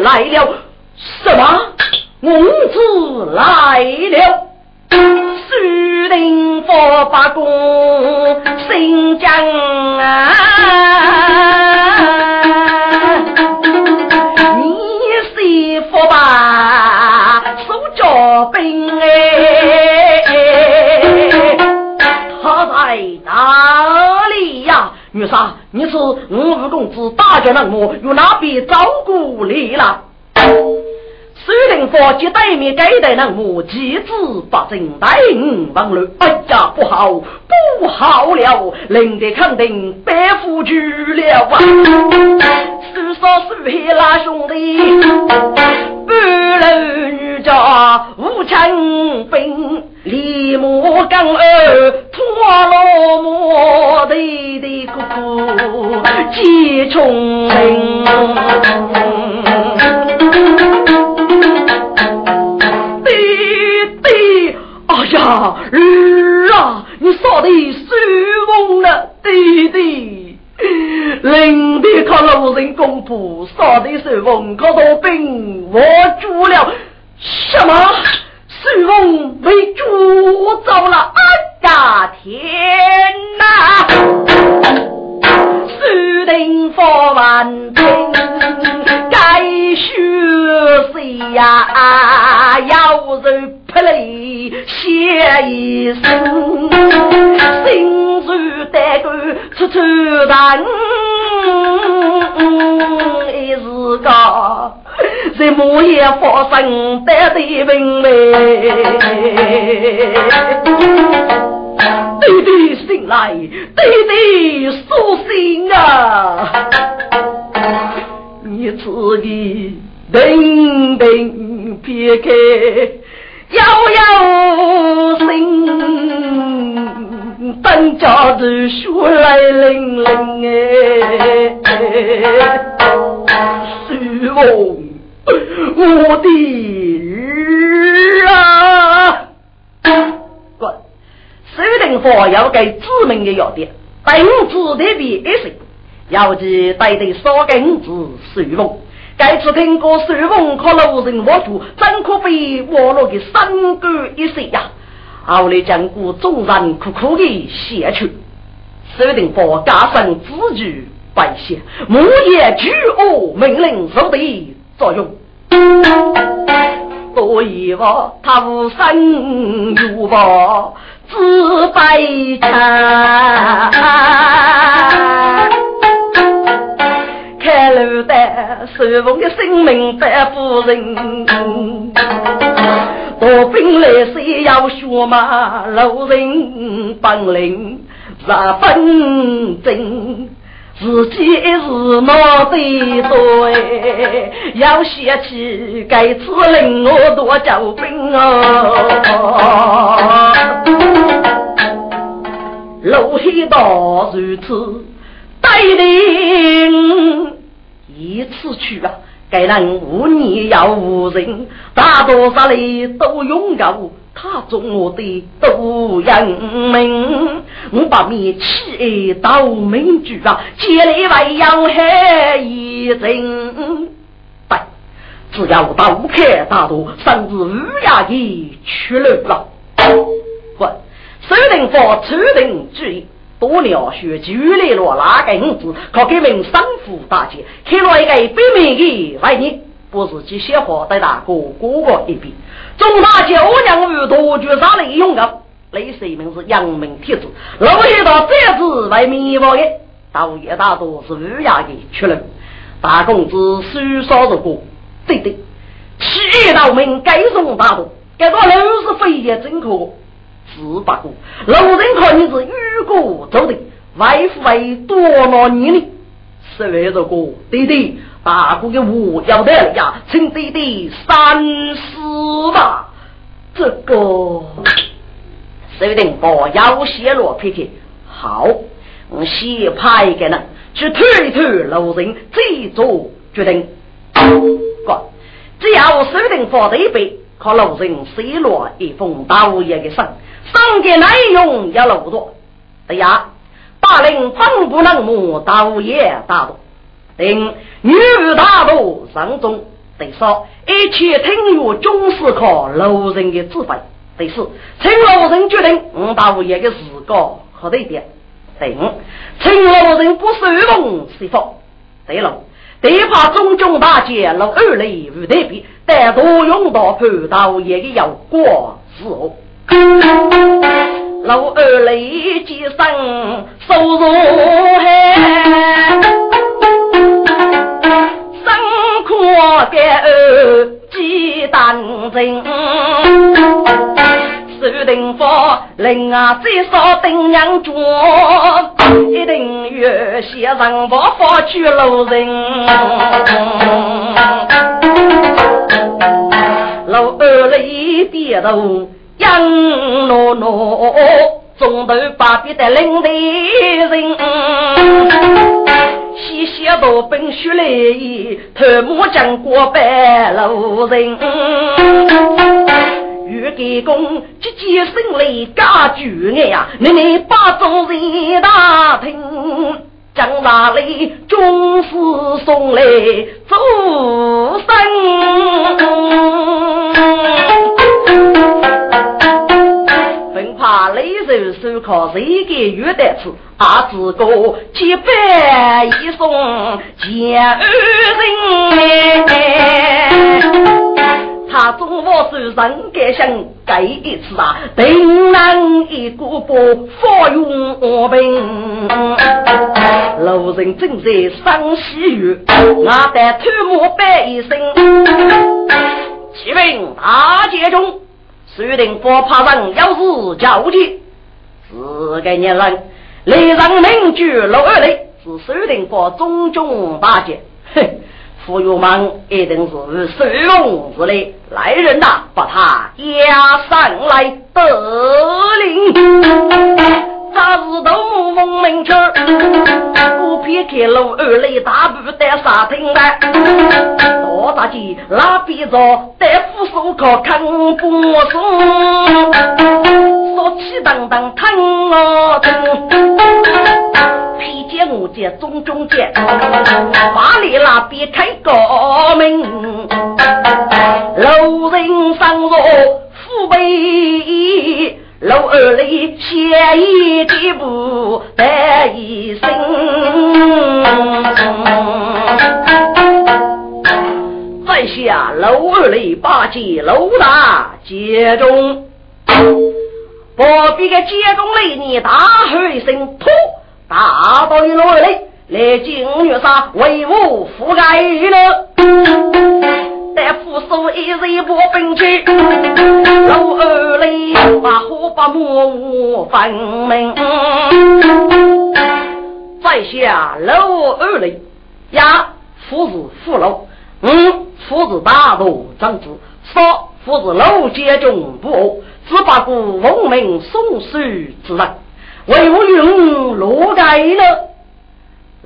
来了。什么？公子来了。苏定发八公新疆啊！你媳妇吧？小兵哎，他在哪里呀？女杀，你是五五公子大将人物，由哪边照顾你了？虽然佛接对面给的人物，妻子发正带五王路，哎呀，不好，不好了，领得肯定背负去了啊！是说是黑拉兄弟，半路女家无枪兵，立马跟儿脱落莫队的哥哥接重营。弟弟，哎呀，儿啊，你杀的是风了，弟弟。临别靠老人公婆，杀的是文靠的兵，我住了什么？水翁被捉走了？哎呀，天哪！水定佛万兵，该学谁呀？要人。不泪写一声，心如带骨处处疼。一时个在木叶发生得的文味，弟弟醒来，弟弟苏醒啊！你自己等等撇开。悠悠心，等家的雪来淋淋哎，师翁，我的儿啊！滚！收定佛要给知名的药店，等子的比一岁，要记带的少根子师翁。该次听过水风靠路人我主，真可被我落的三个一岁呀！后来将过众人苦苦的写去，苏定佛加上字句百姓，木叶举恶命令受的作用。所以我他无生有报，自悲惨。开路的受封的生命百夫人，多兵来谁要学嘛？路人本领十分精，自己是脑袋对，要写起该次令我多交兵哦。路黑道如此带领。一次去啊，该人无你要无人，大多少里都拥有他做我的都人命。我把面起到民居啊，接来为要害一人。对，只要刀开大多，甚至乌鸦的去了。不，手定佛，手定注多鸟血就来了，哪个五子可给名生父大姐，看了一个北面的外人，不是去写话带大哥哥哥一比。中大姐我娘与多绝杀利用的，类似名是阳明铁子，老一道这子为名望的，大爷大多是乌鸦的出人，大公子书少的过，对对，七道名该送大多，该到六十飞也真可。十八个。老人看你是与国走的，外父为多少年呢？十万多个，弟弟，大哥的我要得了呀，请弟弟三思吧。这个，手定不要泄露皮皮。好，我先派一个人去推推老人，再做决定。哥，只要手定放在一边，靠老人写落一封道爷的信，信的内容要漏多。哎呀，大令方不能摸道爷大度，定女大度上中。第三，一切听由军事靠老人的指挥。第四，请老人决定五道爷的事告和对点。第五，请老人不收容是否？第六。得怕中中大捷，老二类无得比，但多用到潘道爷的有过是哦。老二类几生收入海，生苦的儿几担真。手定佛，令啊最少定娘做，一定要先上佛佛去路人。老二了一点头，杨诺诺，中头把别的领的人，西西到本学来，头目将过白路人。欲给公积极胜利加巨爱呀！你你把众人打听，将那里终是送来祝生。雷手手靠谁给约得吃？阿子哥几百一送见人。他中我手上该想改一次啊，定能一个不发用我兵。路人正在赏喜悦，我得偷摸摆一声。启禀大捷中，苏定不怕人要是交接，四个年人来上名句老二类，是苏定不中中大捷，嘿。富有们一定是使用之类，来人呐，把他押上来得令。咱是东风名车，不偏开路二类大步带沙厅的，多大劲拉比着带副手铐看不松，说起当当疼啊疼。披肩我见中中间，巴里那边开高门，路人上若富贵，楼二里写一几步带一声，在下楼二里八戒楼大街中，不必个街中里你大喊一声，突。大道一路来，来金月山为我覆盖了。待扶手一日不分去，老二来把火把木分明。在下老二来呀，父子父老，嗯，父子大度长子，少父子老街中不恶，只把个文明送书之人。为我用罗盖了，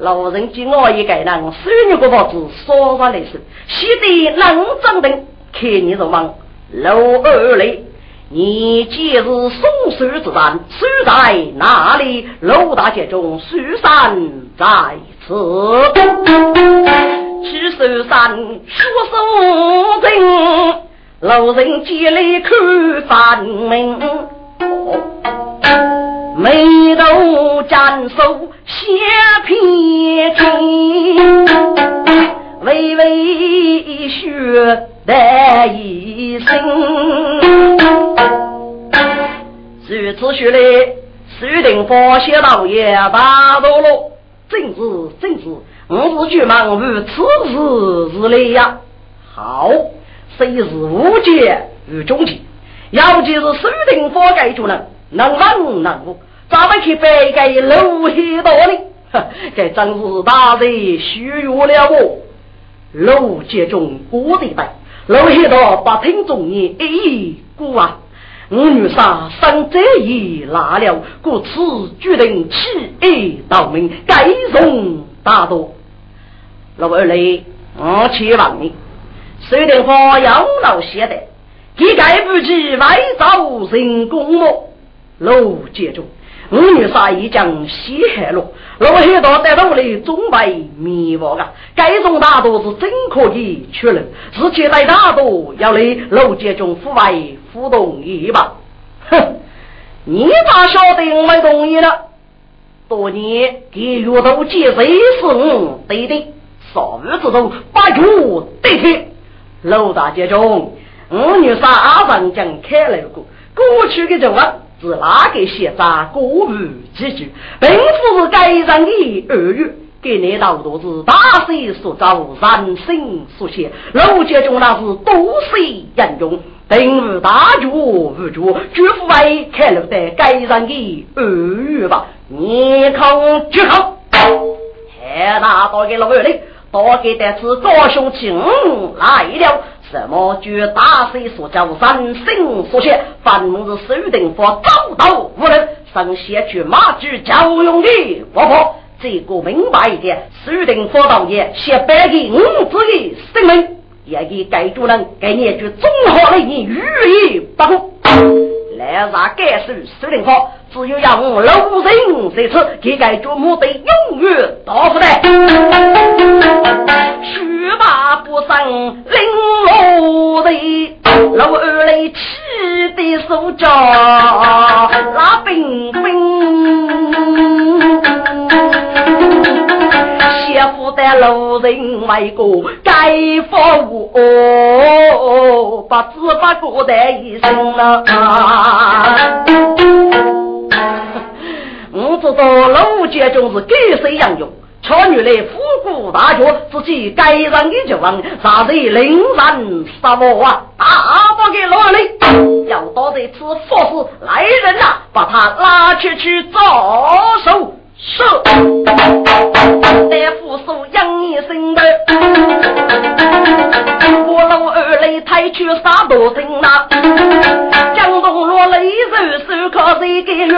老人见我一个人，手女个房子说上来是，喜得冷正等，看你是忙。老二嘞，你既是送书之人，书在哪里？楼大街中书山在此，去书山书书人，老人接来看反明。眉头斩首写片情，微微血带一声。如此说来，注定发现老爷大多了。正是正是，我是巨忙于此事之类呀。好，虽是无解与终结，要就是注定发盖主人。能文能武，咱们去背给陆黑道理？这真是大人虚弱了我。陆杰中过的白，陆黑道不听众言，一孤啊！我女杀生这一拉了，故此决定起义道明，改容大度。老二嘞，我去望你，水电花养老写的，一概不及外造人工么？陆杰中。五女杀一将西海路，老黑道在路里总被迷惑啊！该种大都是真可以去了，自己来大都要来陆杰中府外互动一把。哼，你咋晓得我没同意了？多年给月都结谁是我对的？少日之中把月对天，陆大杰中，五女杀阿上将开了过，过去的人啊。是哪个写在歌舞几句，并不是该人的耳语。给你道都是大水所造，人心所写。楼节中那是多水人用，并无大局无局，绝不会看了的该人的耳语吧？你看就好，还拿到给老二的，多给的是高兄亲来了。什么？据大水所教，人心所写，凡是手定佛，走到无人，上写去马具教用的活泼。这个明白一点，手定佛道也，写白给五子的生命，也给该主人给你一句综合的你语意不公。来啥该手手定佛，只有让我路人这次给该主目的永远到不得。须把不上领落的，老二来气的手脚那冰冰，媳妇的路人为个该服务，不知不觉的一生了。我知道路街中是给谁养用。巧女来虎骨大脚，自己该让的就问，啥子令人杀我啊？大不给老李，要到这次佛事来人呐，把他拉去去招手。是，大夫说养一生的，我老二来抬去杀多人呐，江东落泪手手靠谁给月，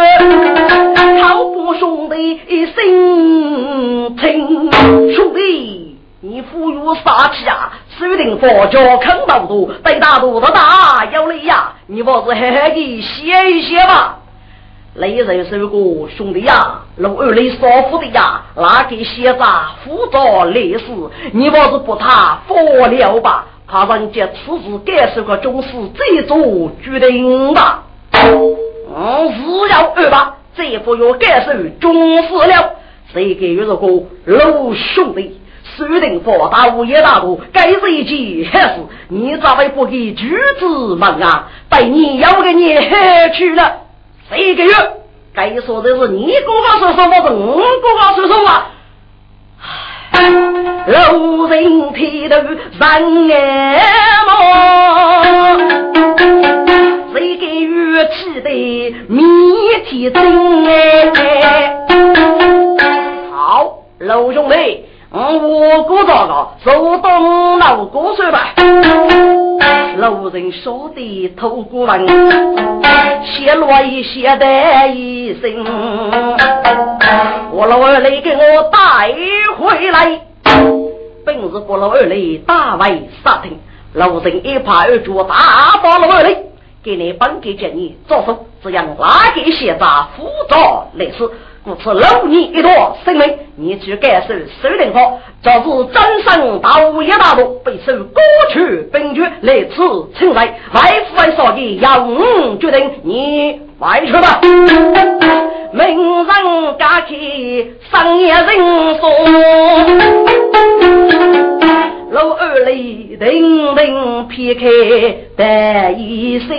好不兄弟心情，兄弟你富有杀气啊，手定佛教坑道多，对大肚子大有理呀，你不是嘿嘿的歇一歇吧？雷人说过，兄弟呀，老二雷少妇的呀，那个写着辅助烈士，你不是不他佛了吧？怕人家此次该是个中士再做决定吧？嗯，是要二吧？这副要该是中士了。谁给如果老兄弟，说定佛大无也大度，该是一件好事。你咋会不给举子们啊？被你要给你黑去了。这个月该说的是你哥哥说说，我是我哥哥说说啊。路人提头人眼毛，这个月气的谜题真哎。好，老兄弟。我哥这个手动老歌手吧，路人说的头骨文，写落一写的一声，我老二来给我带回来，本是我老二来大为杀听，路人一拍二脚大把老二来，给你本给建议做手，这样哪个写着辅助类似。故此，留你一朵生命，你去感受守灵好，就是真神道一大路，被受过去本局来此称来，外父外少爷要我决定，你外去吧。名人家去商业人说，老二雷叮叮撇开的一声，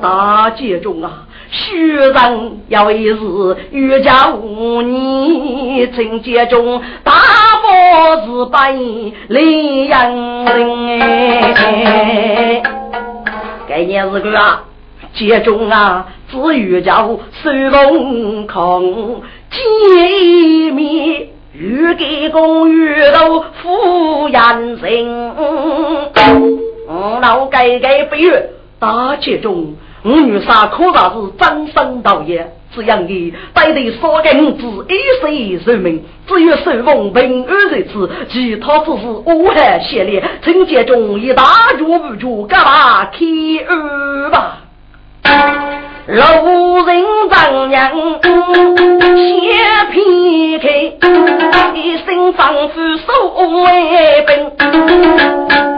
大街中啊。虚人要一日欲家无你，情节中大佛是白李阳人哎，该年日个啊，家中啊，只有叫手风空见面，欲给公遇到夫人人，老改改不悦，大家中，我女杀可啥是真身道也。这样的，带得少根子一世寿命，只有守望平安日子，其他只是乌海血烈，陈家中一大脚不住，干嘛开二吧？路人丈娘先劈开，一身防腐手为本。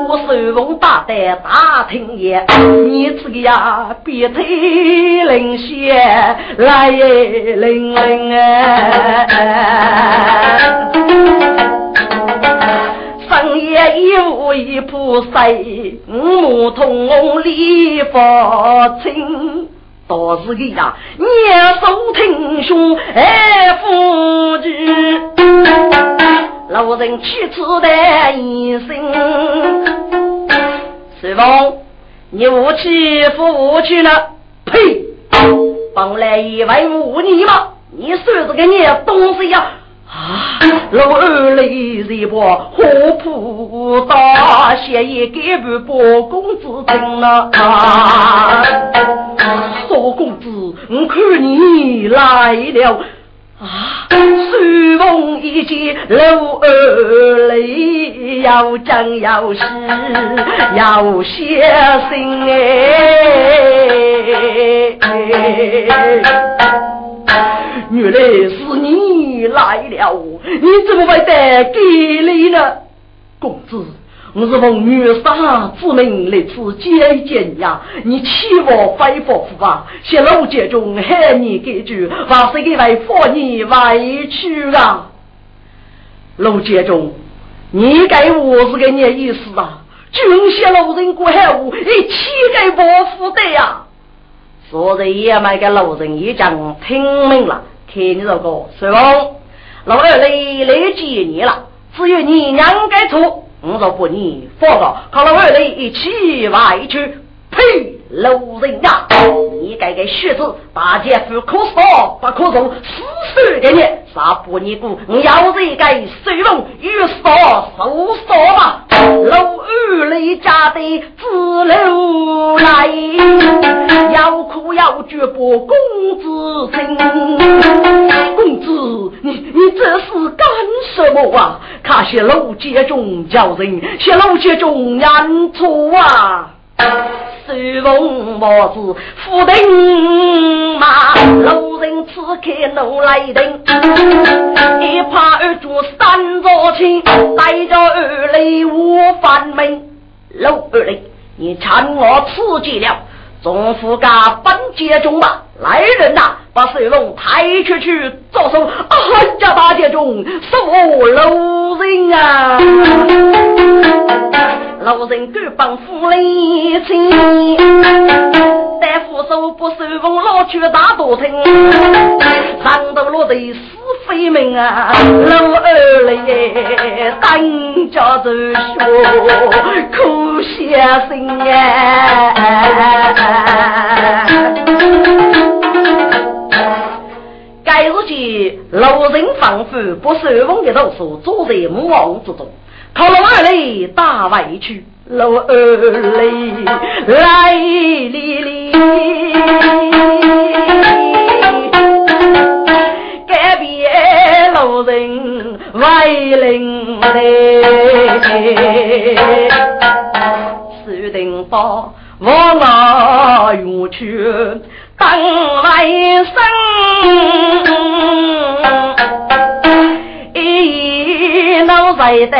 我手风大胆大听言，你这个呀别推灵血来灵灵哎，深夜一屋一铺睡，五通理发清。倒是个呀，年手挺胸哎，夫君，老人去此的一生。师傅，你无气夫无去呢？呸！本来以为无你嘛，你算是个你东西呀？啊！老二来一把火扑大，写一给不包公子听了啊！少公子，我看你来了啊！随风一见老二来，要讲要是要写信哎。原来是你来了，你怎么会在这里呢？公子，我是奉女杀之命来此接见呀，你欺我非佛夫吧？谢老家中喊你几句，还是给来放你委屈啊？老家中，你给我是个你意思啊？军谢老人过海我，你乞丐伯父的呀？昨日也买个老人一讲听明了。看你这个随风，老二来来接你了，只有你娘该错，我说不你放个，靠老二来一起外去。呸！老人呀，你该个学子，大姐夫可说不可容，死死的你，杀不你姑，要是该随风与说收说吧。老二来家的自留来，要哭要绝不公子心。公子，你你这是干什么啊？那些老街中叫人，些楼街中演出啊！随风帽子，富丁马，路人此刻怒来登，一怕二柱三座青，带着二雷无反门。老二雷，你看我刺激了，总夫家本街中吧，来人呐，把水龙抬出去做手，啊呀，大街中是我路人啊！老人敢帮夫人亲，但夫手不收风，老去大多疼。上头落的是非命啊，老二嘞，当家走学，苦先生呀。该日间，老人仿佛不收风的读书，坐在木王之中。靠老二嘞，打外去，老二嘞，来哩哩，隔壁老人为邻嘞，四定包我那远去当外甥，老在的。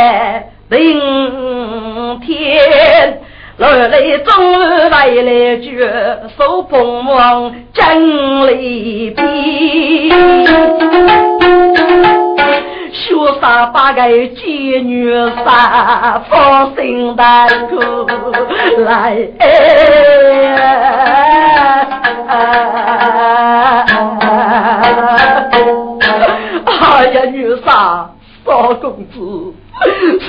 明天来来终日来来绝，手捧王真离别。学杀八个妓女杀，放心大口来。公子，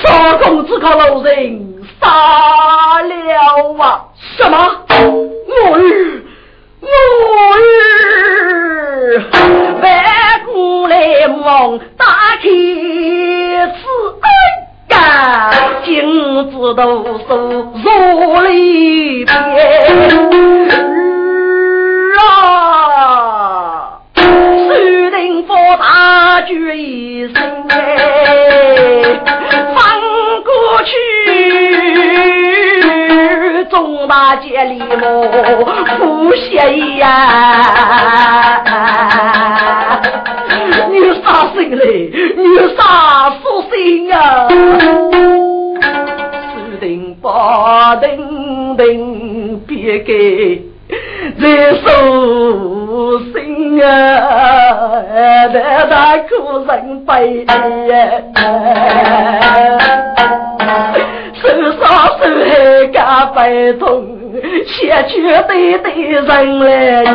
少公子可老人杀了啊！什么？我日，我日！万古来梦打天赐恩干，金子都收入里边。决一生。翻过去，中大街里我不歇呀！你啥心嘞？你啥属性啊？注定把定定别给。在手心啊，在那苦人悲呀，手上手还干悲痛，写去对对人来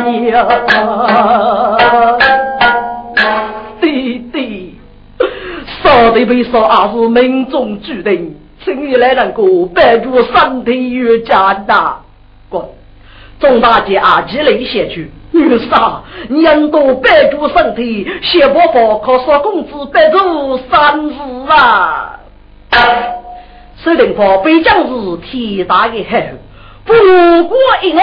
娘，弟弟，少的悲伤还是命中注定，请你来能够帮助身体越加大，滚。众大姐啊，积累些去。女杀，人多白住身体，谢伯伯靠少工资白住三日啊！守定坡北疆是天大的海，不过一个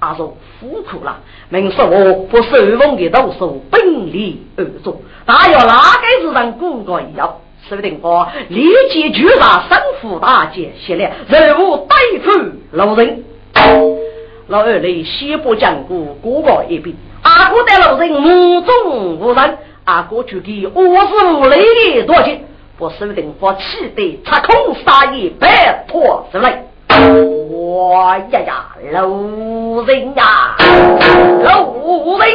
阿叔苦苦了。明说我不受封的读书，本立而终，大要哪个是让骨骼一样？守定坡立即举杀三府大姐，谢了任务对付老人。老二来西部讲过，过过一遍。阿哥带老人目中无人，阿哥就给五十五雷的多钱，不守定佛气得插空杀意，拜托之类。哇呀呀，老人呀，老人，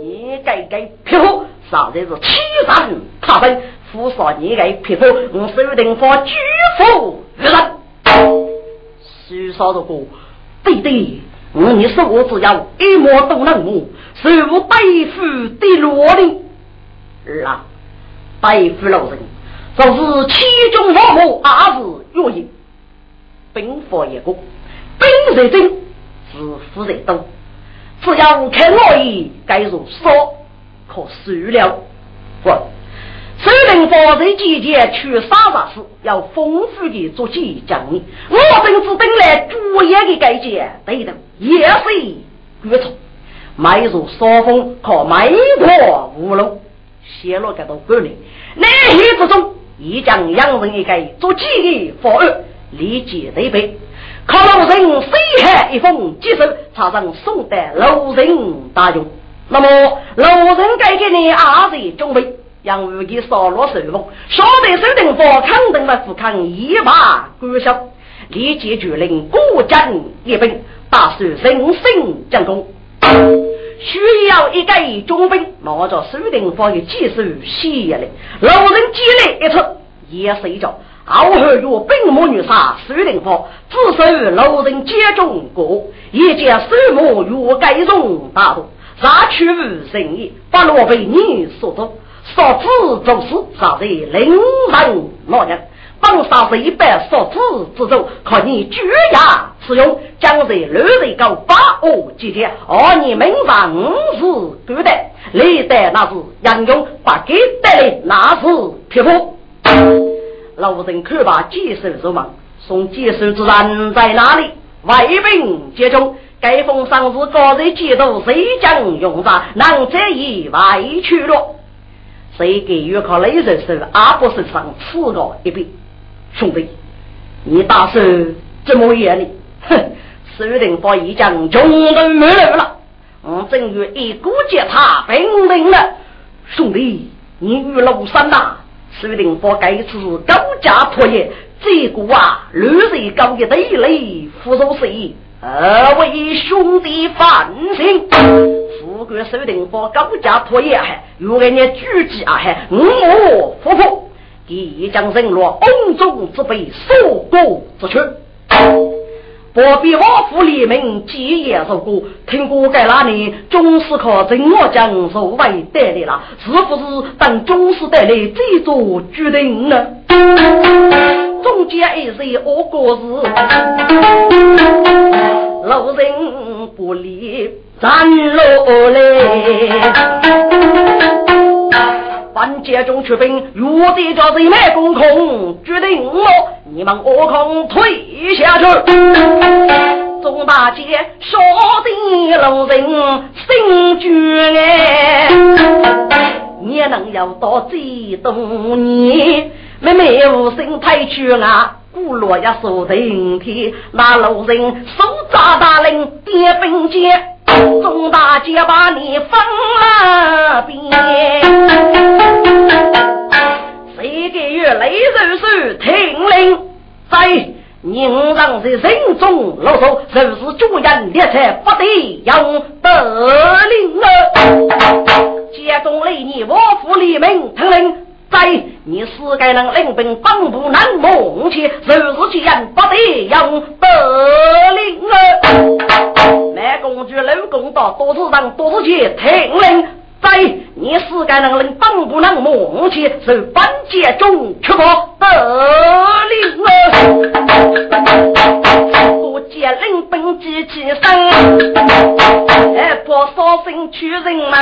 你该该皮肤，实在是欺人他人，扶上你该皮肤，我守定佛举夫于人。许少的过，对对。我你说我只要一模都能摸，受大夫的罗令。啊，大夫老人，就是其中某某二是原因。兵法一个，兵在精，是夫在多。只要看我意，该如说可算了。我。守灵佛在季节去杀杀事，要丰富的做起讲义。我本只等来主业的改节，对的，也是愚蠢。迈入沙峰，靠迈过无路，泄露给到管理。内黑之中，已将养人一个做起的方案立即对备。靠路人谁海一封接受，插上宋代路人大用。那么路人改给你二十准备。杨武给扫落手风，小队守定佛抗等的富康一把官校，立即决令过江一兵，打算人生将功。需要一个中兵，拿着守定佛的技术吸引来，老人积累一出，也是一着。后后有兵魔女杀守定佛，自首老人接中过，一见守魔欲改容大度，杀去无仁义，不落被你所中。杀子做事，杀在凌人老人，本杀是一般杀子之中，靠你举牙使用，将在六人高八恶几天，而你明上五日对待，历代那是杨勇，把给带来那是匹夫。老人看罢，几手入忙，送几手之人在哪里？外兵接中，该封上是高人节度，谁将用上？能这一外去了。谁给予靠雷人手，阿不是上次个一笔，兄弟，你打算怎么样呢？哼，守定把一将穷都没有了，我正月一股接他兵临了，兄弟，你与老三呐，守定把该次高价破业，这个啊，绿水高一堆雷，扶手谁？二位兄弟放心，富贵守定方高价破业还如给你举起啊还我夫妇即将人落瓮中之辈，受过之屈。不必王府立名，几夜受过，听过该那年总是靠真我将所为得来了，是不是等总是得来这做决定呢？中间一些恶果子，路人不理站落来，反接中出兵，若得叫人脉攻空，决定我你们何空退下去。钟大姐说的路人心绝哎，你能有多激动你？妹妹无心太去啊，古罗也说顶天，那路人手扎大令点兵接。钟大姐把你封了边，谁个月雷手手听令，在宁让在人中啰嗦，就是主人列车不得用得令儿，接中雷你我府立命听令，在你是该能领兵帮不难梦去，就是既然不得用得令啊！南公主老公到多子上多子去听令，在你是该能令帮不能梦去，受本节中出发得令儿。多见领兵机起身，哎，破烧身去人门，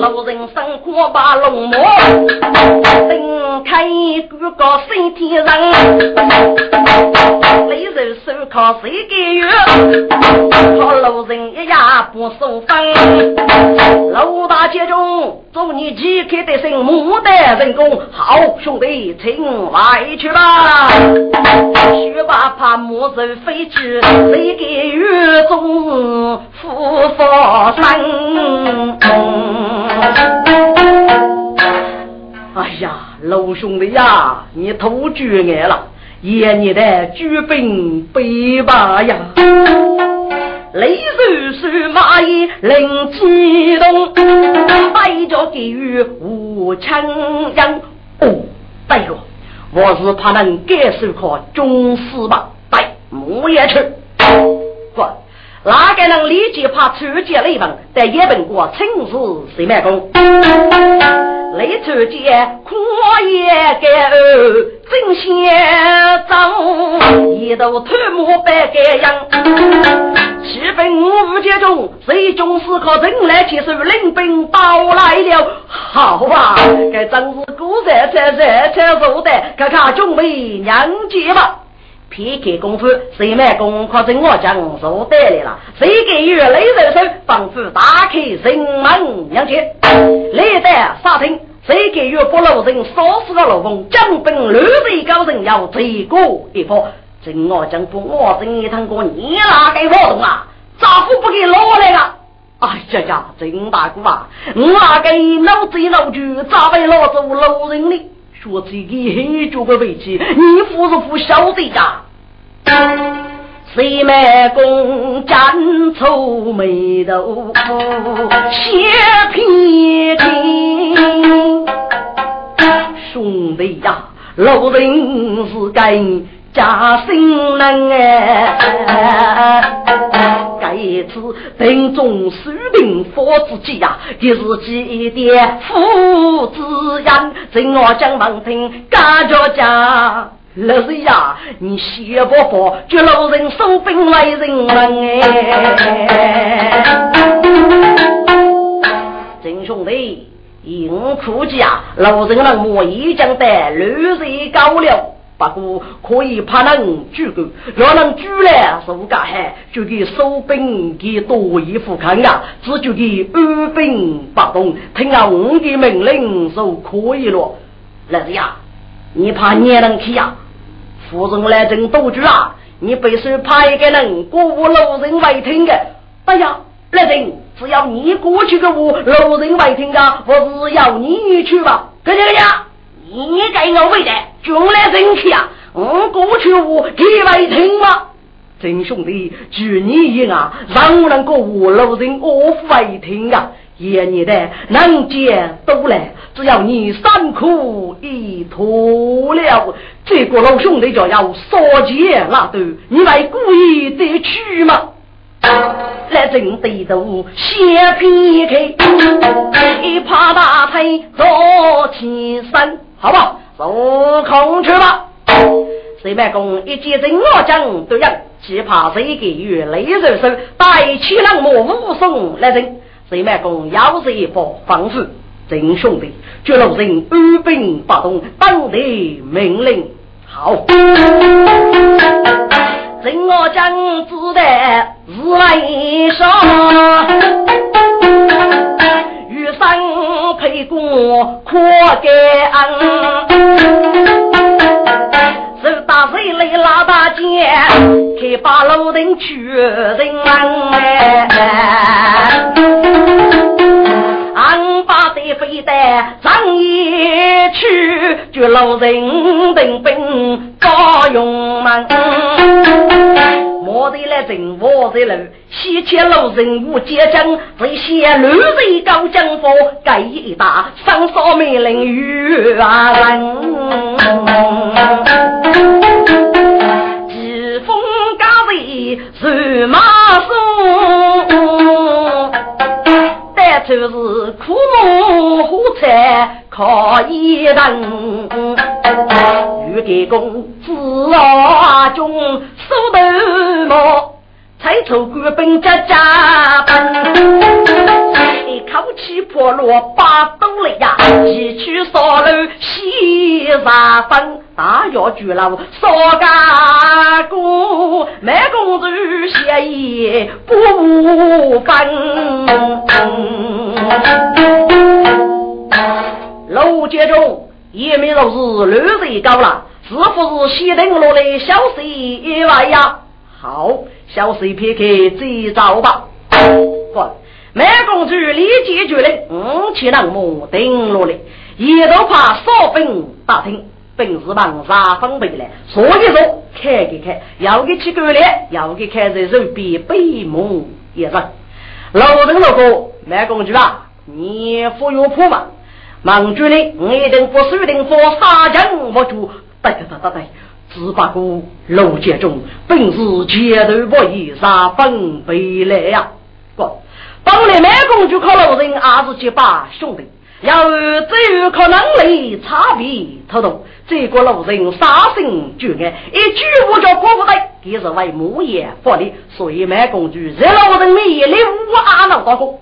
路人生火把龙魔，睁开个个身体人，雷人手靠谁给月？靠路人一呀不送分。老大姐中，祝你即刻得胜，牡丹成功。好兄弟，请外去吧。学霸怕木头飞去，谁给雨中复发生？哎呀，老兄弟呀，你偷举眼了，爷你的举兵背吧呀！雷手手马也灵机动，带着给予无枪样。哦，对了，我是怕能感受考中师吧？对，我也去。不，哪个能立即怕出界雷门，在也本国亲自谁卖功？雷出界阔也该哦，真先脏，一头土木白盖样。七分五五节中，谁中是靠人来接受领兵到来了？好啊，该真是古人在热菜做的，看看准备娘接吧。撇开功夫，谁卖功课真我讲做得来了。谁给予雷人手，仿佛打开人门娘接。来得沙听，谁给予不老人烧死个老公，将本六位高人要罪过一波。真我讲不，我真一趟过，你哪个活动啊？咋不不给攞来啊？哎呀呀，真大哥啊！我哪给老贼老猪，咋被老走老人呢？说这个黑猪的位置，你服是不晓得呀？谁卖公斩愁眉头，血皮筋，兄弟呀，老人是该。家心人哎，这一次定中输定佛自己呀，就是几点父子人，正我讲闻听感觉家。老师呀，你谢不佛，就老人收兵来人问哎。真兄弟，硬苦家，老人人我已经得六岁高了。不过可以怕人举个，若能举了，是无干害就给收兵给多一副看啊，只就给安兵不动，听下我的命令就可以了。老子呀，你怕你能去呀？夫人来争多局啊！你必须派一个人过我老人为听的。哎呀，来人，只要你过去给我老人为听的，我是要你去吧？跟这样。你给我为的，将来人气啊！我过去我给外听吗？真兄弟，据你言啊，让我能够我老人我外听啊！爷你的能见都来，只要你三苦一脱了，这个老兄弟就要杀劫那头，你来故意得去吗？来正对头先劈开，一趴大腿坐起身。好吧，入空去吧。谁卖公一见人我将，都要，只怕谁给予雷人手，带起冷漠武松来人。谁卖公要是一方方式，真兄弟，绝路人安兵发动，当地命令。好，真我将子弹日来上，余生陪过可感恩。手打水来拉大剑，开把路灯去人门。俺把的飞弹上一去，就老人等兵高勇猛。我的来人，我的路，西迁老人无结将，这些乱人高将法，盖一大上少命令与啊人。疾风高位如马松，但就是苦木火柴可以等。玉帝公子啊，中，才出官兵家家，一口气破落八斗里呀，一去烧楼西茶分，大药巨老烧家姑，卖公主协议不分。楼杰中。也没都是绿水高了，是不是西登落的小水一外呀？好，小水撇开最早吧。滚！梅公主立即决定，五七人木登落来，一都怕少兵打听，本事忙杀分回来，说一说，看一看，要给去干了，要给看在手边背木一人。老邓老哥，梅公主啊，你服有谱吗？忙主呢，我一定不输定佛杀将我主，对对对对对，只不过楼杰中本是街头不义，杀分贝来呀！不，当年满公就靠老人二十七八兄弟，要只有靠能力差别特动，这个老人杀心绝爱，一句话叫过不得，也是为木业发的，所以满公主在老人面前无阿闹大过。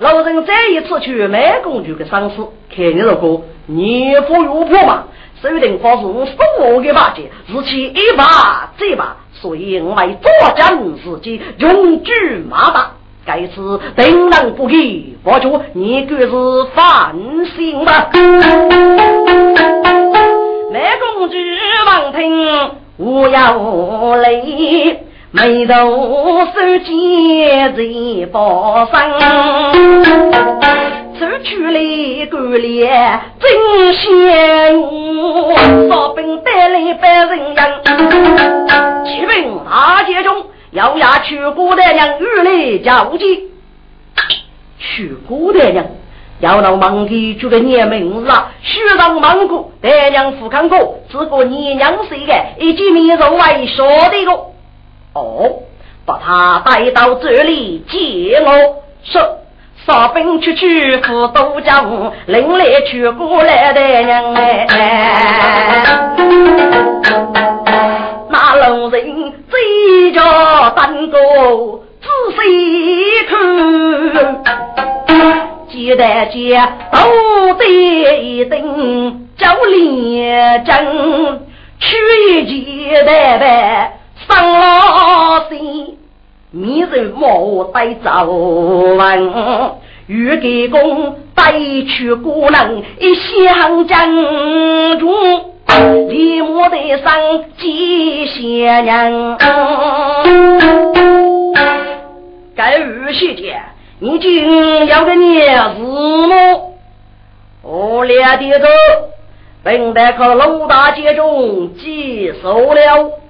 老人再一次去买公主的丧事，看你如果年富有破嘛，手定发是我送我的八戒，日期一把这把，所以我为作将自己永居马达。该次定能不给，我就你可是放心吧。买公主望听无有泪。眉头手尖在包上，出去来干练真鲜活，烧饼带来百人样。启禀大街中，要押去姑娘娘玉来交接。去姑娘娘，要让忙的这个年名字啊，须让忙过大娘富康过，只个年娘谁的，一见面就为说的个。哦，把他带到这里接我。说，哨兵出去赴都江，领来去过来的人哎。那老人嘴角单个仔细看，鸡蛋街都得一等叫连针，取一鸡蛋蛋。上老心，迷人莫带走文，欲给公带去姑娘一相将中，立马得上几仙人。该日细节，你今要个年日么？我俩的走，本待可楼大街中接受了。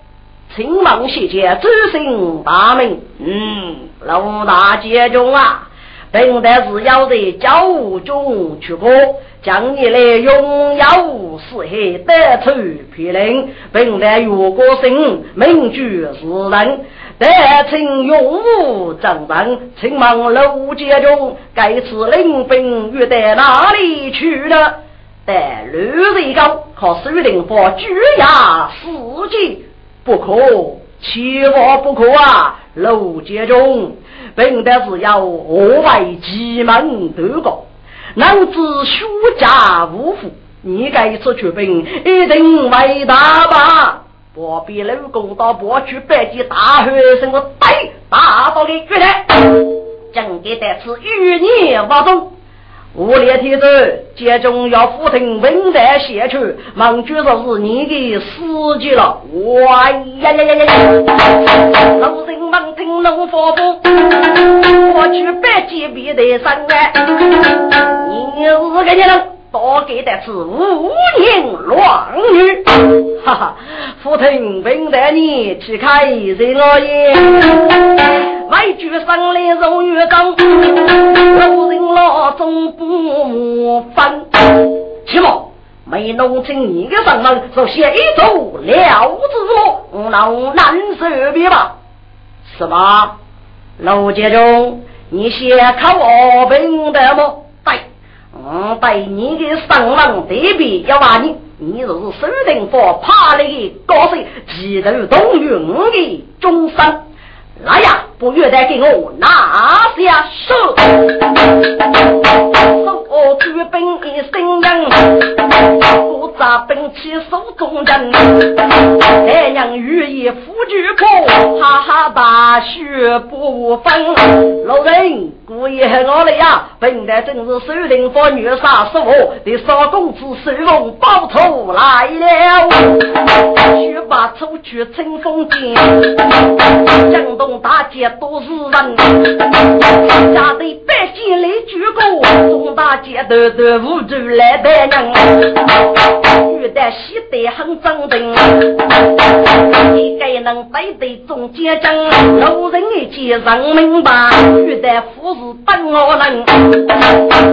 青芒谢节，走行大门。嗯，老大街中啊，本来是要在教务中去过，将你来拥有四海得出批令，本来越过生，名居世人，得称永武正人。青芒老街中，该次领兵约在哪里去了？在吕水高，靠水灵佛举牙四季。不可，千万不可啊！楼阶中，本的是要额外急门得过。能知虚假无福，你该出去兵一定伟大吧？不必老公到过去百计大学生，我逮大刀的决来，正给得此与你无中。五列天子，接中要府听文旦写出，忙就说是你的司机了。哇呀呀呀呀呀！老人忙听龙发布，过去百计必得三万，你是个人。多给的是无言乱语，哈哈！福腾本带你去开人我也，外举上来肉月刚，老人老总不分。起码没弄清你的上门，就先走了之路，那难受别吧？是吧？老杰中，你先看我本的么？我对你的声望特别要骂你，你就是苏定佛怕那个高手，几头动云的终身。来呀，不愿再给我拿下手，手举兵一声人，不扎兵器手中人。太娘欲以夫举破，哈哈大雪不分。老人故意害我了呀，本来正是守定佛虐杀死我的少公子收容报仇来了，把出去乘风剑，江东。大街都是人，家对百姓来鞠躬，中大街头头无主来拜人，女的喜得很正定，一个能背得中间将，路人一见人明白，女的富士等我人，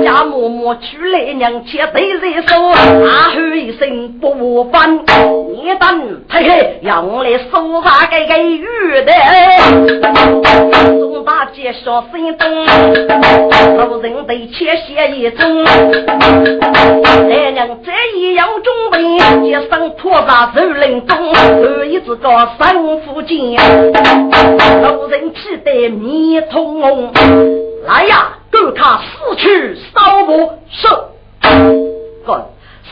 家默默娶来娘且对人说，大喊一声不分，你等让我来说话给给女的。中大姐小心动，路人对切写一中。来娘这一要准备，接上拖把走人中，后一只个三夫剑，路人气得面通红。来呀，给他死去烧不收。滚，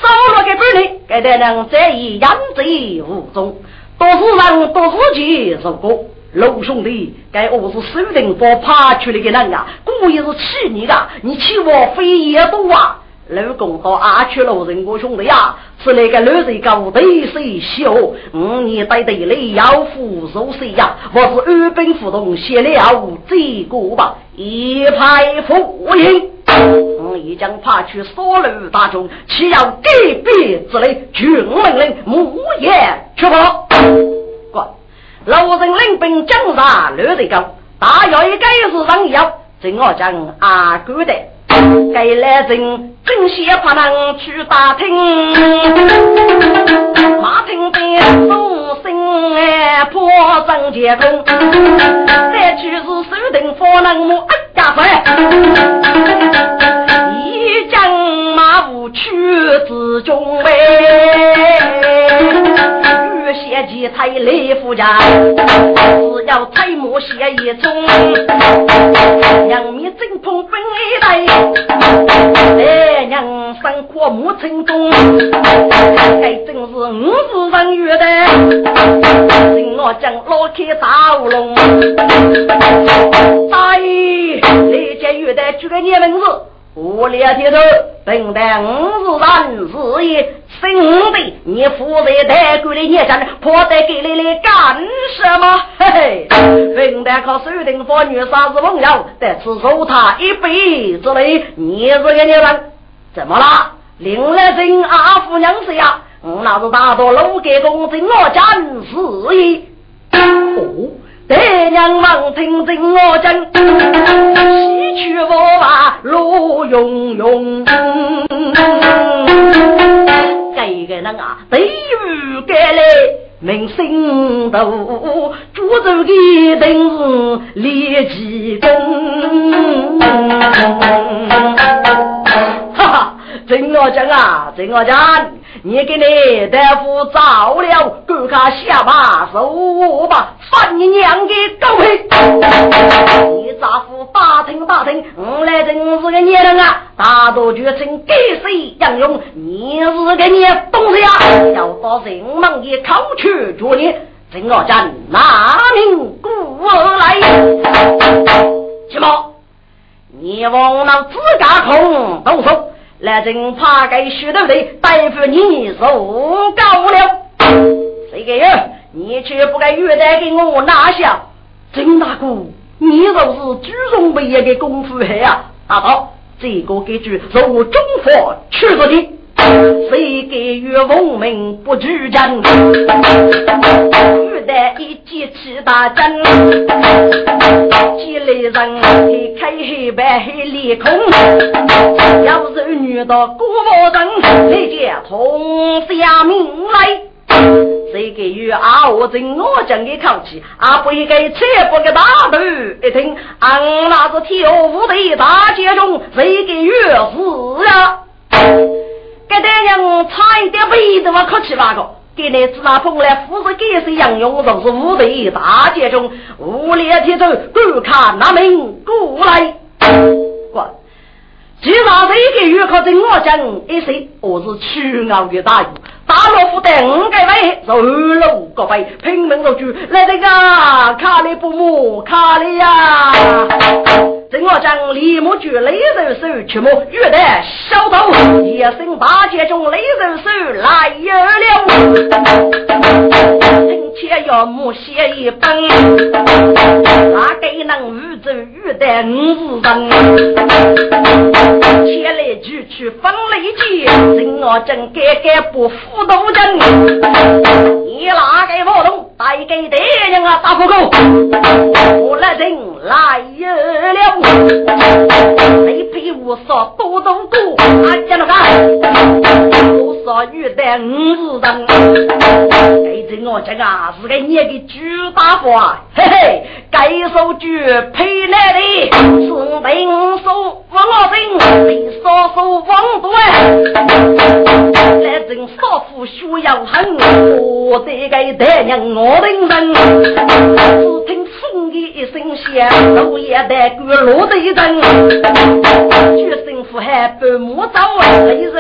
烧了个半年，给来娘这一养贼无踪，都是人都是己受过。老兄弟，该我是守定佛爬出来的人啊，故意是气你的，你气我非也多啊！老公到阿去老人，我兄弟呀，是那个老人高对谁笑？五年待得来要扶手谁呀？我是二本互动写了这个吧，一派福音。我已将爬去所路大众，岂要改变之类？军命令，木言去跑。老人领兵将杀刘德刚，大要一该是上药，正我讲阿哥的，该来人正些怕能去打听，马听边送信哎破张结功，再去是手定方能木家帅，一自中哎。写几台雷夫家，只要彩墨写一宗，杨幂正统本一代，哎娘生阔木城中，还真是五子人月的，请我将老开大乌龙，大爷，李家月的举个你名字。我两天头，等待五十人日夜生的，你负责带过的年生，破得给你来干什么？嘿嘿，等待靠手定妇女杀子朋友，得吃受他一辈子嘞。你这个女人怎么了？另来人阿夫娘子呀，我那是大多楼给公子我家事业。哦。爹娘忙听听我讲，西去我把路永永。这个人啊，对于该来明心头，主走的定是立奇功。哈哈，听我讲啊，听我讲。你给你大夫找了，给他下马走吧，翻你娘的狗屁！你丈夫打听打听，我来真是个孽人啊！大多决成给谁杨勇？你是个孽东西啊！要到人们的口去捉你，真我将拿命过来！什么？你往那自家空动手？来人，怕给许多的大夫你受够了。这个月你却不该月带给我拿下。郑大哥，你就是举重为业的功夫黑啊！大宝，这个给句是我中佛去了的。谁给予文明不举证？欲得一记起大阵，几类人黑开黑白黑脸孔，要是遇到古魔人，立即痛下命来。谁给予啊？我真我讲一口气，啊不应该切不给大头一听，俺那是跳舞的大街中，谁给予死呀？给大娘差一点味道，我客气那个。给你自那风来，扶着给谁杨勇，都是五队大街中，五列铁走，观看那门过来。过，既然这个月靠在我讲，一谁我是去熬的大鱼。大罗府的五个位，是二楼各位，拼命入住，来这个卡里不母卡里呀！正我讲李木举雷人手，去么约得小偷，一声大街中雷人手来了，听且要木写一本，哪个能宇宙遇得五人？前来举去分雷击，正我讲改改不服。不动人，你哪个活动带给敌人啊？大哥哥，我来人来了，你陪我说多多多，啊，讲了个，我说遇得五人，给着我这个是个你的猪大话，嘿嘿，该手举陪来的，是兵手王老兵，你少手王多人少。妇需要恨，我这个大娘我认人，只听风一声响，路也得过落的人，决心福还半木走，黑手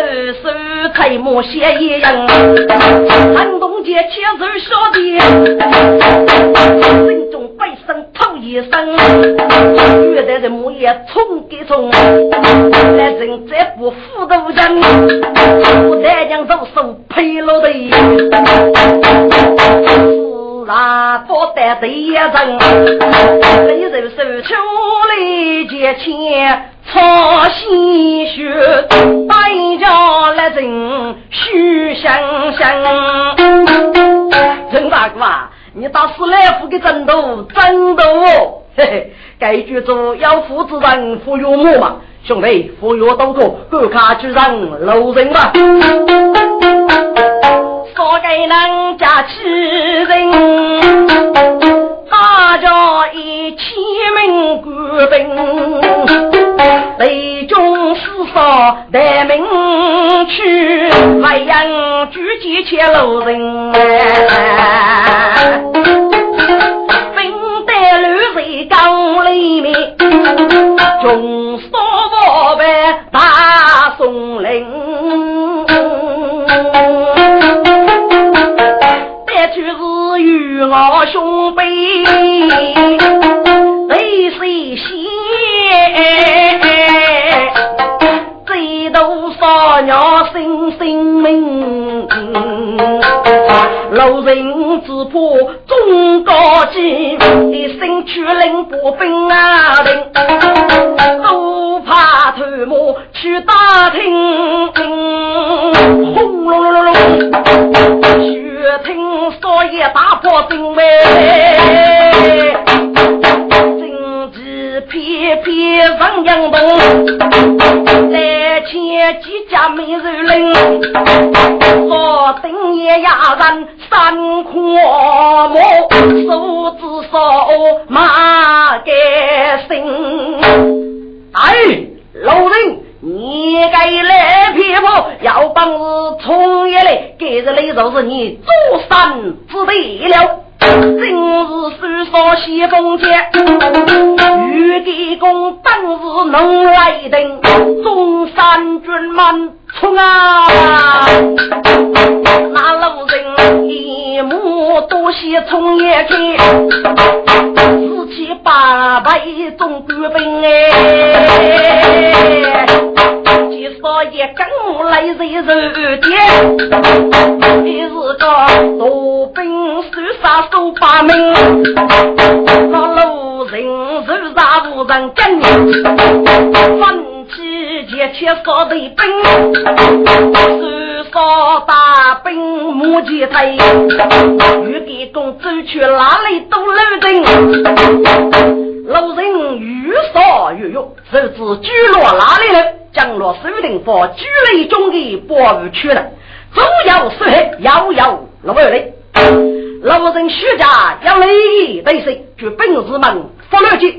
手才莫写一人，寒冬节牵手小弟，心中悲声透一声，越得人木叶冲给冲，来人这不负的人，我大娘都手。配了的，啊，不得对一人，你人手出来借钱，操心血，大家来人许香香。陈大哥啊，你打死来福的真多真多哦，嘿嘿，该剧组要父子人服用木嘛，兄弟服药都多，各卡局上路人吧。我给人家起人，大家一起鸣官兵，雷中四少待命去，外阳举几千路人，兵带路在岗里面，中少宝贝大松林。我兄辈泪水血，这都少娘心性命，路人只怕中高级，一生去领步兵啊兵，都怕头目去打听，轰隆隆隆隆。听说也打破定位，荆棘片片上阳洞，来前几家美人领，说等夜压人三块木，手指烧马盖心。哎，老人，你该来皮肤，要帮我冲一来。非就是你祖上之地了。今日虽说西风街，玉帝公当日能来登，中山军们冲啊！那路人一目多些冲也去，四七八百中官兵哎，几少一根木来人肉点，你是个大兵手杀手把命，那路人手杀无人跟，前切少的兵，手杀大兵目前在，玉帝公走去哪里都路人，路人越杀越勇，手指举落哪里了？降落守定佛举雷中的暴雨去了，左右是黑，摇摇落来。老人徐家要雷对谁？据本事们不了解。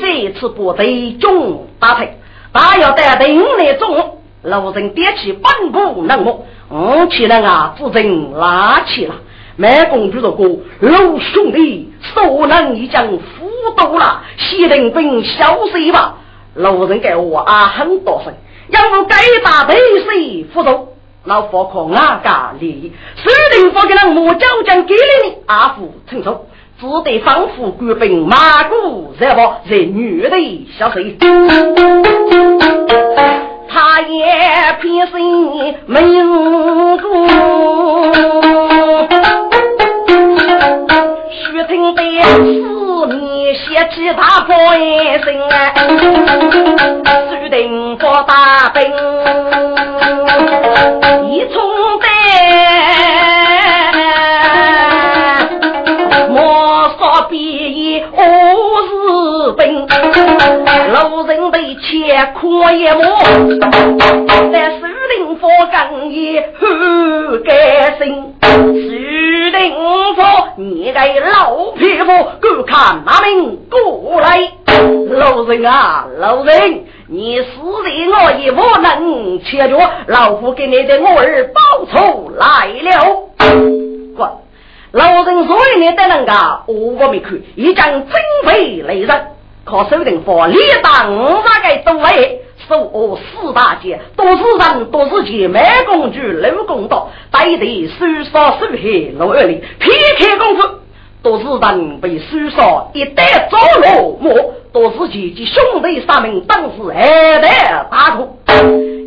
这次部队中打退，大要带定来中。老人点起半步能木，五起人啊，自真拉起了。满公主的歌，老兄弟，所能已将辅导了，西陵兵消失吧。老人给我啊很多声，要不该打对谁辅导？老佛可阿家里，虽定佛给人莫交将给了你阿父承受，只得仿佛官兵马骨热火热女的小水，他也偏心没过，须听得四面写起大破声啊，须定佛大兵。一冲被切苦一磨，在树林佛更也很开心。树林佛，你个老匹夫，敢看那名过来？老人啊，老人。你死的我也不能切着，老夫给你的我儿报仇来了。滚！老人所以你得能个，我没看，一将真非雷人，可守定佛力当那个都位，受我四大劫，多是人，多是钱，没工具，六公道，带得手杀手黑六二里，劈开功夫。都是人被疏杀，一旦遭落寞，都是自己兄弟三名当时还得大苦。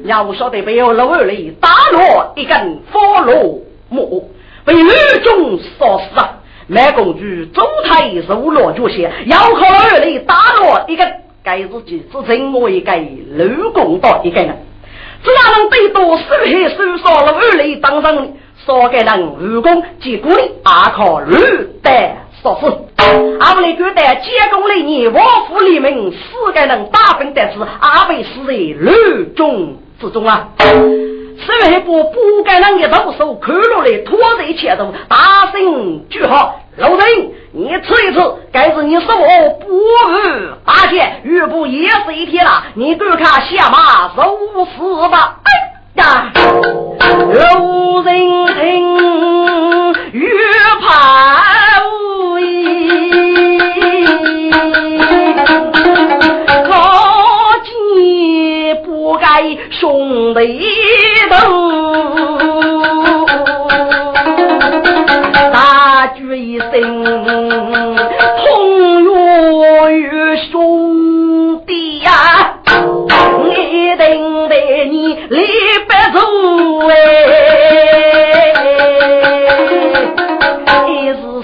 要晓得被有老二里打落一根火落木，被狱中杀死啊！满公主走台入落脚下，要靠二里打落一根，该自己只剩我一个六公道一根了。只要能被多死黑疏杀了二里当上。少给人武功，结果呢，阿靠绿带说死。阿不里觉得结果里你王府里面四个人大分的是阿被死在绿中之中啊。所以不不该人一动手，看落来拖在前头，大声句号，老人，你吃一吃，该是你说我不日大姐，玉不也是一天了，你赶快下马走死吧。哎呀，有人听，越怕兄弟斗，大举一声，同月与兄弟呀。一定得你立不住哎，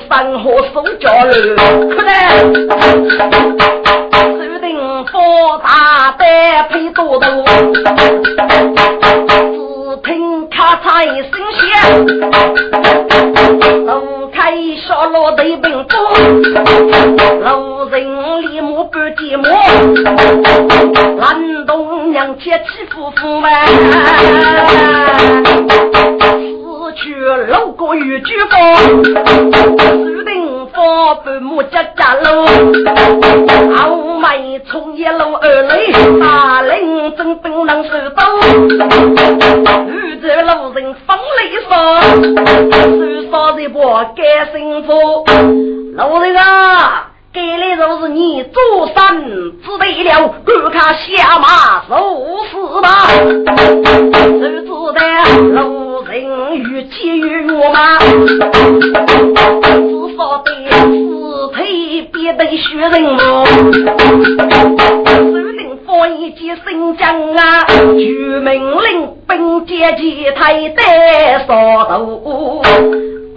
山河守家楼，可能注定发大胆配多多，只听咔嚓一声响，路开下落的兵多，路人立马半寂寞，难懂。娘妻欺夫妇嘛，死去老哥与举方，注定方半母家家路，后妹从一路而来，大领真本能手刀，遇着路人风雷霜，手上一把干幸福，老人啊。给的都是你做山只得了，赶看下马受死吧。谁知道路人与气与我吗？至少得尸体别得血人么？首领放一件新疆啊，举命令兵接其台得杀头。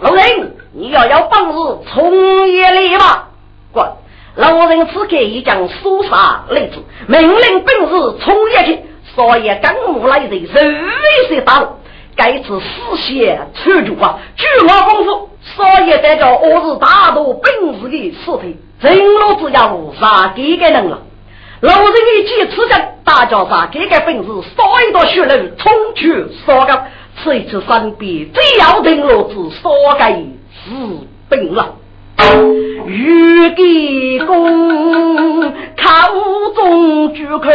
路人，你要有本事冲一里吧。过，老人只给一将肃杀例子，命令本事冲下去，所以刚木来人人为谁打了？该次死血出局啊，巨我功夫，所以得叫我是大多本事的尸体，真路只要杀几个人了。老人一见此情，大叫杀几个本事，杀一道血路冲去杀个，此一次三比最要定路子杀个死病了。玉帝公口中举口夫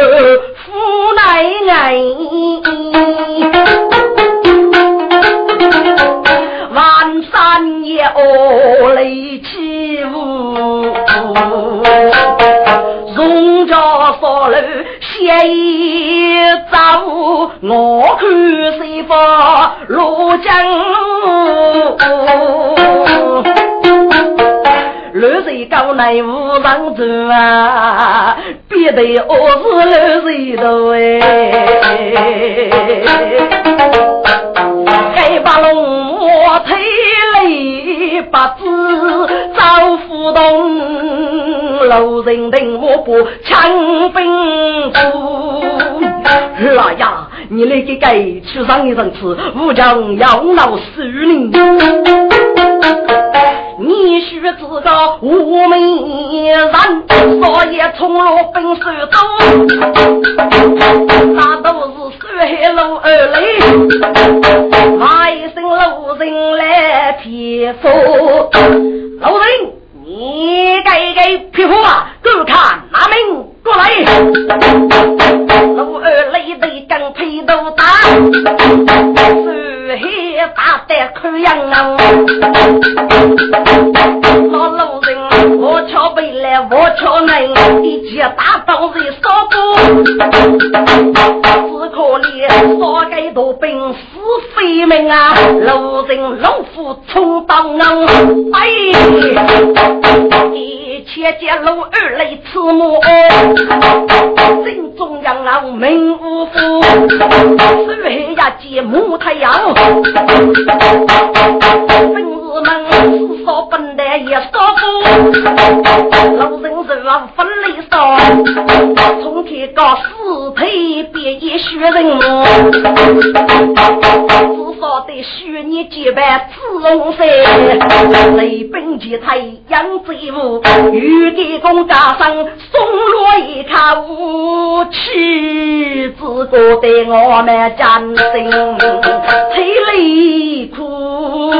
奶奶，山也哦雷起舞，荣家少楼写一走，我看谁发罗江。流水高内无人走啊，别得我是流水多哎。黑把龙马推雷把子招呼动，路人听我不枪兵斧。老呀，你那个该去上一阵子，武将要闹死你。你须知道无名人，所以从罗本手中，那都是水路而来，路人来皮肤。路人，你该该披风啊！各看哪门过来？路二来得刚披头打。黑大胆看样啊！老路人，我瞧背来，我瞧人，一起打倒人少不？只可怜少给多兵死非命啊！路人老虎冲当啊！哎，一切皆路二来刺目，正中央老命无福，手下接木太阳。本日们是说本来也说不，老人是往分里烧，从天高四腿别一血人至少得许你几百子龙噻，雷本钱财养贼物，玉帝公加上送落一套武器，只顾得我们战胜。泪哭，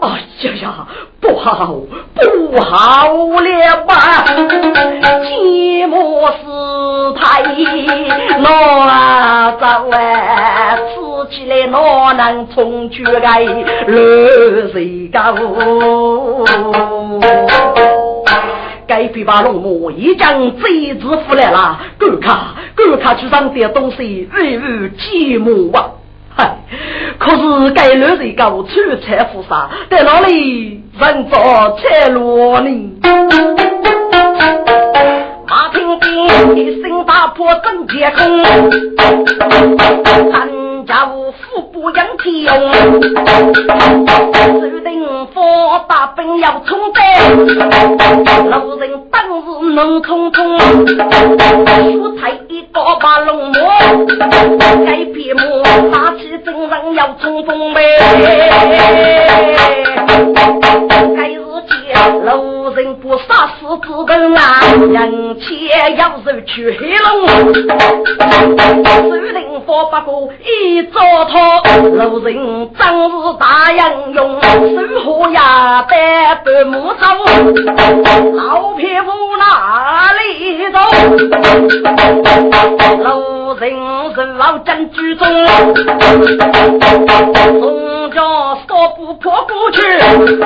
哎呀呀，不好不好了吧！寂寞是太难走啊，吃起来哪能从去来热水高？该飞把龙母一将贼子扶来了，赶卡赶卡去上点东西，日日寂寞啊！嗨，可是该六人高出财富啥，在哪里人着财路呢？马平兵一声大破真天空，家五虎不养天用，注定佛大兵要冲战，路人当日能冲冲，出太一个把龙魔，该别魔杀起真人要冲锋呗，该路人不杀死子根啊，人前要受去黑龙，注定佛八个一糟蹋，路人真是大英勇，守护呀百般木头，老匹夫哪里走？路人是。老将居中，宋家少不破过去，只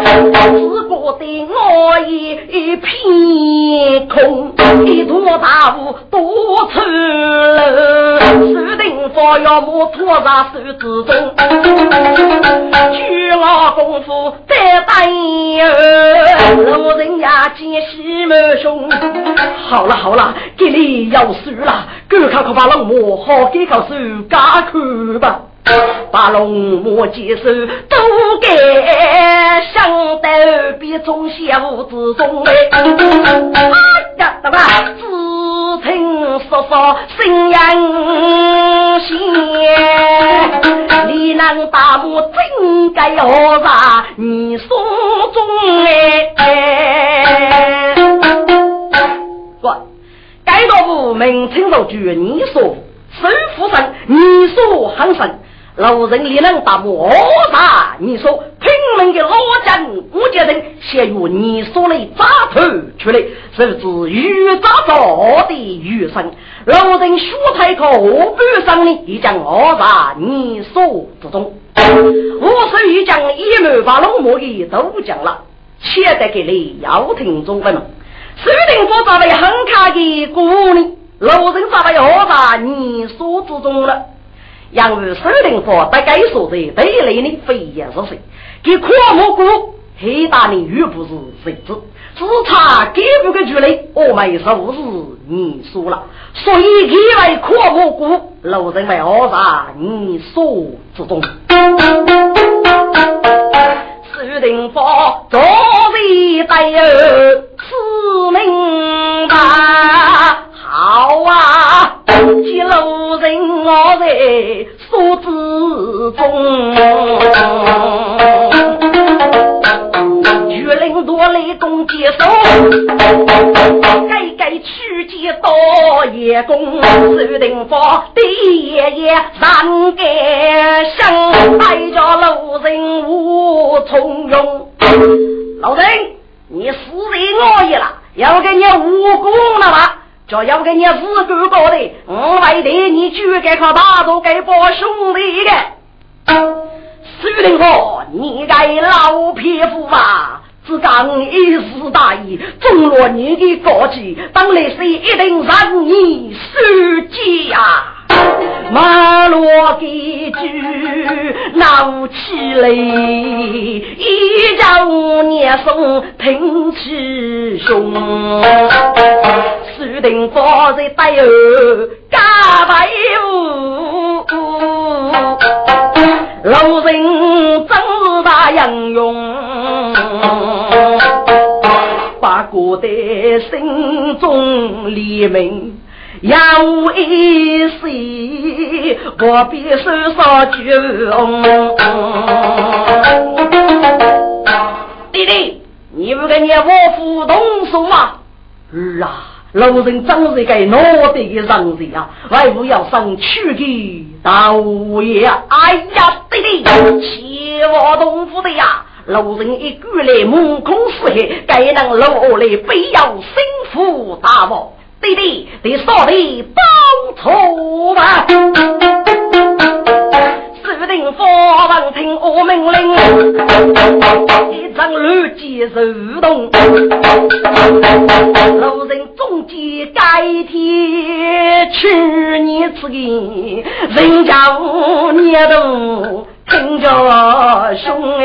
过的我一片空，一坨大雾多出来，注定佛要我拖在手之中，举我功夫再大有，路人呀见喜满胸。好了好了，给你要输了，赶快快把龙母好给口手加看吧，把龙母接手都给想到比中小之中哎，呀，大吧？知情说说心阳险，你能大幕真该何啥？你所中哎。该道部名称都据你说，收富神，你说很神，老人力能打磨啥？你说拼命的老将，我家人先用你说的扎头出来，是指鱼扎着的鱼生。老人学太口半生呢，一将我啥？你说之中，我是一将一路把龙魔的都讲了，且得给你要听中文。苏定福作为很卡的姑娘，老人作为何在你所之中了？因为苏定福大概说的对内的非也是谁？给阔木姑黑大的又不是谁子，只差给不给距离，我没说是你说了，所以给为阔木姑，路人为何在你所之中？苏定福作为大儿。是明白，几路人我在所之中，巨灵多雷公接手，该该取节多叶公，手定方第爷爷三个生，带着路人无从容，老人。你死人我也了，要给你武功了吧？就要给你自个搞的，我为的你就该靠大都给帮兄弟的。苏林哥，你该老匹夫吧？只当一时大意，中了你的高计，当来是一定让你受计呀！马落给句闹起来，一家五年送挺起凶，注定放在带后加白雾，路人真是大英勇，把国的心中黎明。要一岁，我必手上酒。弟弟，你不跟你我父动手吗？儿啊，老人真是个脑袋的人才啊！外父要上去的大爷。哎呀，弟弟，切我东府的呀！老人一句来目空四海，该当老来必要心腹大王。弟弟，得少你报仇吧！注定佛王听我命令，一张乱箭手动，路人中计改天去年此个人家五年都听着凶哎。